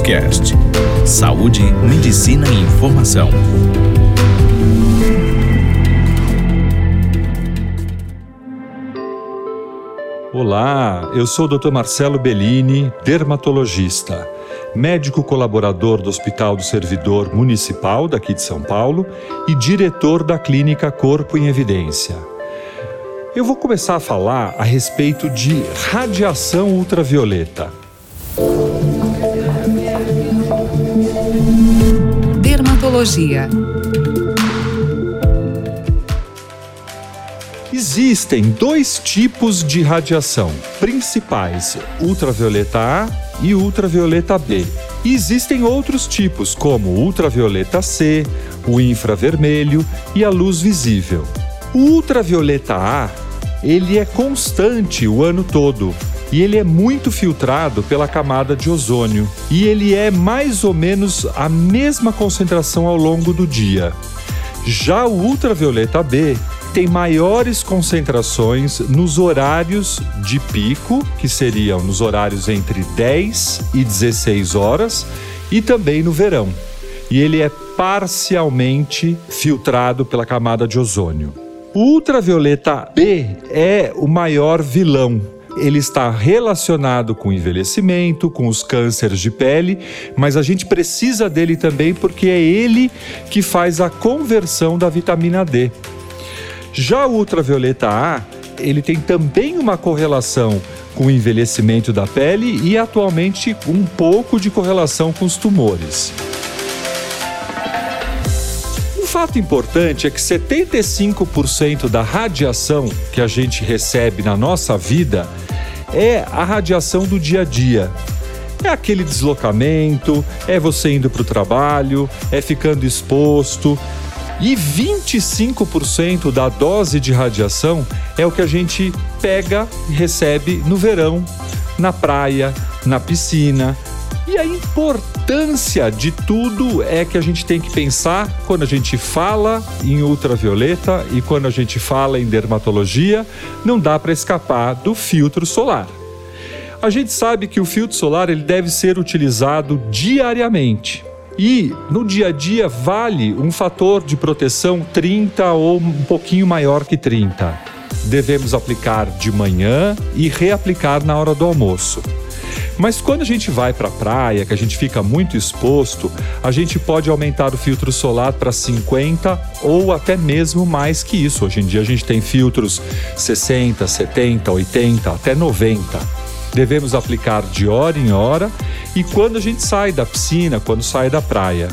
Cast. Saúde, medicina e informação. Olá, eu sou o Dr. Marcelo Bellini, dermatologista, médico colaborador do Hospital do Servidor Municipal daqui de São Paulo e diretor da clínica Corpo em Evidência. Eu vou começar a falar a respeito de radiação ultravioleta. Existem dois tipos de radiação principais: ultravioleta A e ultravioleta B. E existem outros tipos, como ultravioleta C, o infravermelho e a luz visível. O ultravioleta A, ele é constante o ano todo, e ele é muito filtrado pela camada de ozônio e ele é mais ou menos a mesma concentração ao longo do dia. Já o ultravioleta B tem maiores concentrações nos horários de pico, que seriam nos horários entre 10 e 16 horas, e também no verão. E ele é parcialmente filtrado pela camada de ozônio. O ultravioleta B é o maior vilão ele está relacionado com o envelhecimento, com os cânceres de pele, mas a gente precisa dele também porque é ele que faz a conversão da vitamina D. Já o ultravioleta A, ele tem também uma correlação com o envelhecimento da pele e atualmente um pouco de correlação com os tumores. Fato importante é que 75% da radiação que a gente recebe na nossa vida é a radiação do dia a dia. É aquele deslocamento, é você indo para o trabalho, é ficando exposto. E 25% da dose de radiação é o que a gente pega e recebe no verão, na praia, na piscina. E a importância de tudo é que a gente tem que pensar quando a gente fala em ultravioleta e quando a gente fala em dermatologia, não dá para escapar do filtro solar. A gente sabe que o filtro solar ele deve ser utilizado diariamente. E no dia a dia vale um fator de proteção 30 ou um pouquinho maior que 30. Devemos aplicar de manhã e reaplicar na hora do almoço. Mas quando a gente vai para a praia, que a gente fica muito exposto, a gente pode aumentar o filtro solar para 50 ou até mesmo mais que isso. Hoje em dia a gente tem filtros 60, 70, 80, até 90. Devemos aplicar de hora em hora e quando a gente sai da piscina, quando sai da praia.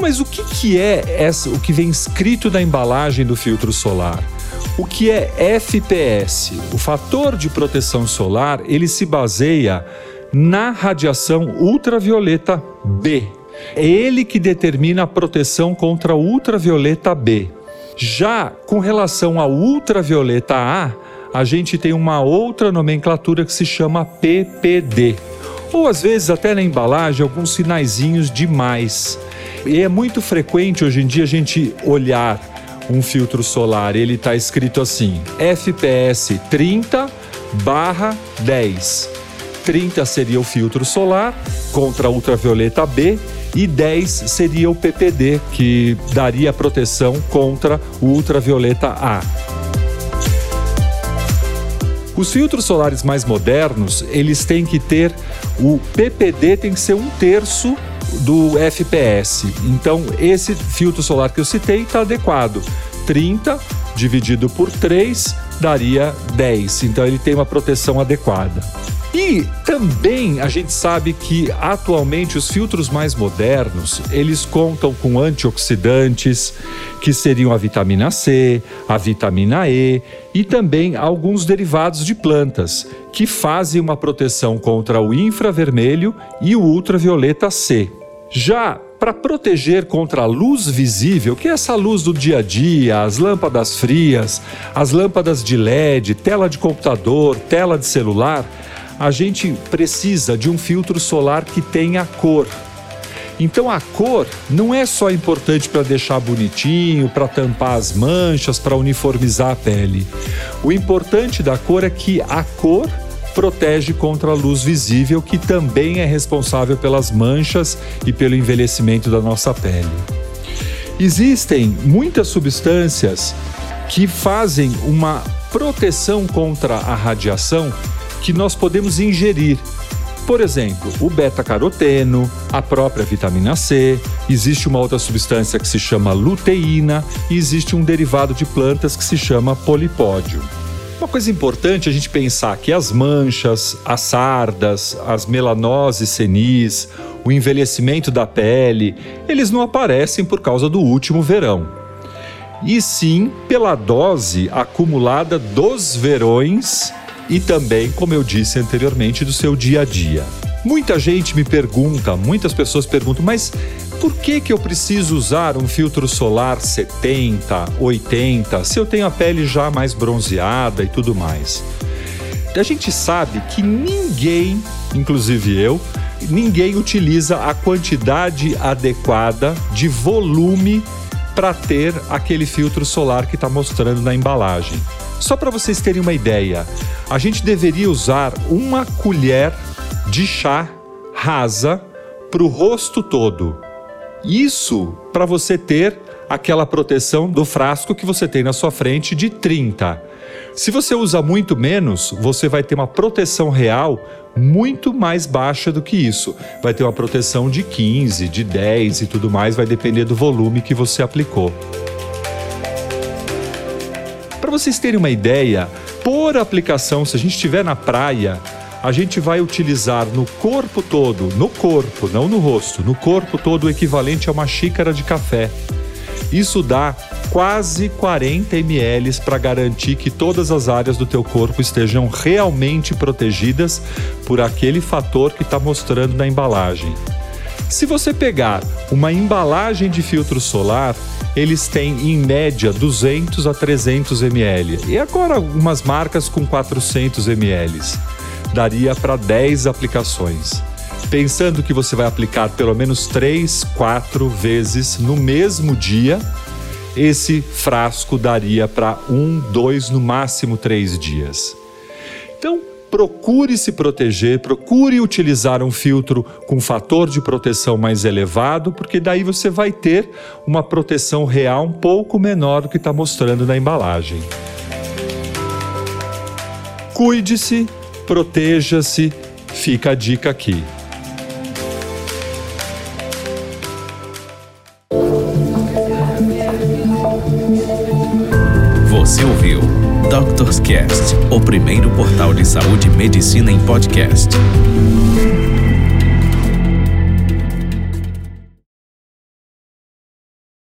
Mas o que, que é essa, o que vem escrito na embalagem do filtro solar? O que é FPS? O fator de proteção solar, ele se baseia na radiação ultravioleta B. É ele que determina a proteção contra a ultravioleta B. Já com relação à ultravioleta A, a gente tem uma outra nomenclatura que se chama PPD. Ou às vezes até na embalagem alguns sinaizinhos de mais. E é muito frequente hoje em dia a gente olhar um filtro solar, ele está escrito assim: FPS 30 barra 10. 30 seria o filtro solar contra ultravioleta B e 10 seria o PPD, que daria proteção contra o ultravioleta A. Os filtros solares mais modernos, eles têm que ter o PPD tem que ser um terço do FPS. Então, esse filtro solar que eu citei está adequado. 30 dividido por 3 daria 10. Então, ele tem uma proteção adequada. E também a gente sabe que atualmente os filtros mais modernos, eles contam com antioxidantes, que seriam a vitamina C, a vitamina E e também alguns derivados de plantas, que fazem uma proteção contra o infravermelho e o ultravioleta C. Já para proteger contra a luz visível, que é essa luz do dia a dia, as lâmpadas frias, as lâmpadas de LED, tela de computador, tela de celular, a gente precisa de um filtro solar que tenha cor. Então a cor não é só importante para deixar bonitinho, para tampar as manchas, para uniformizar a pele. O importante da cor é que a cor protege contra a luz visível, que também é responsável pelas manchas e pelo envelhecimento da nossa pele. Existem muitas substâncias que fazem uma proteção contra a radiação que nós podemos ingerir. Por exemplo, o beta-caroteno, a própria vitamina C, existe uma outra substância que se chama luteína e existe um derivado de plantas que se chama polipódio. Uma coisa importante a gente pensar que as manchas, as sardas, as melanoses senis, o envelhecimento da pele, eles não aparecem por causa do último verão. E sim pela dose acumulada dos verões e também, como eu disse anteriormente, do seu dia a dia. Muita gente me pergunta, muitas pessoas perguntam, mas por que, que eu preciso usar um filtro solar 70, 80, se eu tenho a pele já mais bronzeada e tudo mais? A gente sabe que ninguém, inclusive eu, ninguém utiliza a quantidade adequada de volume para ter aquele filtro solar que está mostrando na embalagem. Só para vocês terem uma ideia, a gente deveria usar uma colher de chá rasa para o rosto todo. Isso para você ter aquela proteção do frasco que você tem na sua frente de 30. Se você usa muito menos, você vai ter uma proteção real muito mais baixa do que isso. Vai ter uma proteção de 15, de 10 e tudo mais, vai depender do volume que você aplicou vocês terem uma ideia, por aplicação, se a gente estiver na praia, a gente vai utilizar no corpo todo, no corpo, não no rosto, no corpo todo o equivalente a uma xícara de café. Isso dá quase 40 ml para garantir que todas as áreas do teu corpo estejam realmente protegidas por aquele fator que está mostrando na embalagem. Se você pegar uma embalagem de filtro solar, eles têm em média 200 a 300 ml. E agora algumas marcas com 400 ml. Daria para 10 aplicações. Pensando que você vai aplicar pelo menos 3, 4 vezes no mesmo dia, esse frasco daria para um, dois, no máximo três dias. Então, procure se proteger, procure utilizar um filtro com fator de proteção mais elevado, porque daí você vai ter uma proteção real um pouco menor do que está mostrando na embalagem. Cuide-se, proteja-se, fica a dica aqui. Você ouviu Doctors Cast, o primeiro portal de saúde e medicina em podcast.